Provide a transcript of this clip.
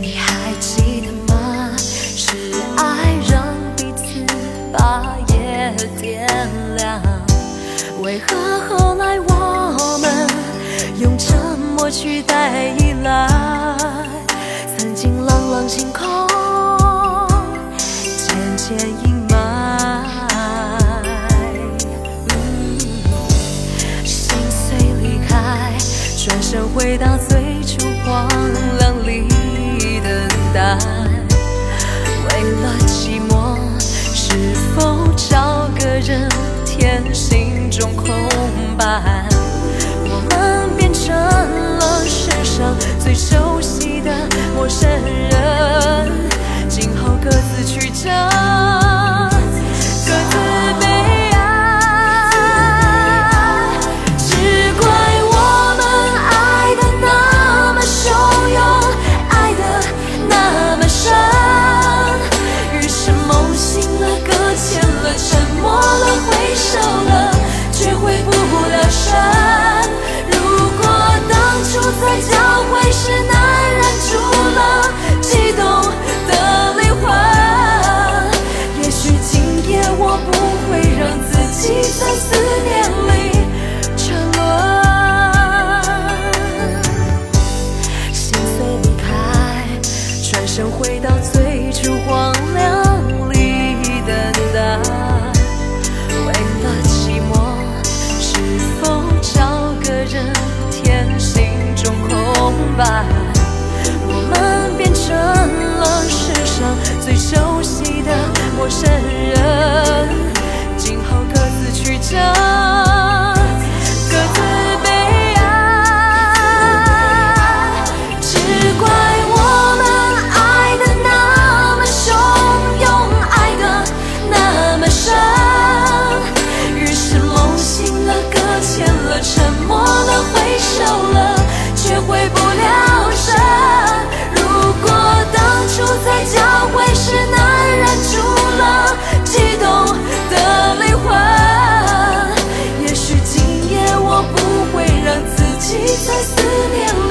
你还记得吗？是爱让彼此把夜点亮。为何后来我们用沉默取代依赖？曾经朗朗星空，渐渐阴霾。嗯，心碎离开，转身回到最。就荒凉里等待。为了寂寞，是否找个人填心中空白？我们变成了世上最熟悉的陌生人，醒了，搁浅了，沉默了，挥手了，却回不了神。如果当初在交会时难忍住了激动的灵魂，也许今夜我不会让自己在思念里沉沦。心碎离开，转身回到最初荒凉在思念